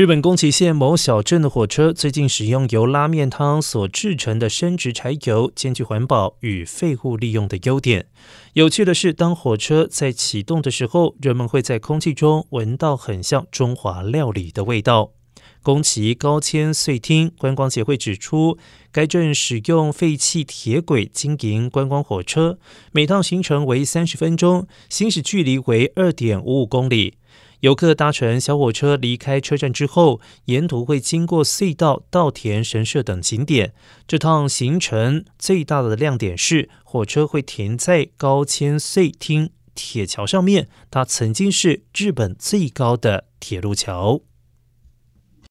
日本宫崎县某小镇的火车最近使用由拉面汤所制成的生殖柴油，兼具环保与废物利用的优点。有趣的是，当火车在启动的时候，人们会在空气中闻到很像中华料理的味道。宫崎高千穗町观光协会指出，该镇使用废弃铁轨经营观光火车，每趟行程为三十分钟，行驶距离为二点五五公里。游客搭乘小火车离开车站之后，沿途会经过隧道、稻田、神社等景点。这趟行程最大的亮点是，火车会停在高千穗町铁桥上面，它曾经是日本最高的铁路桥。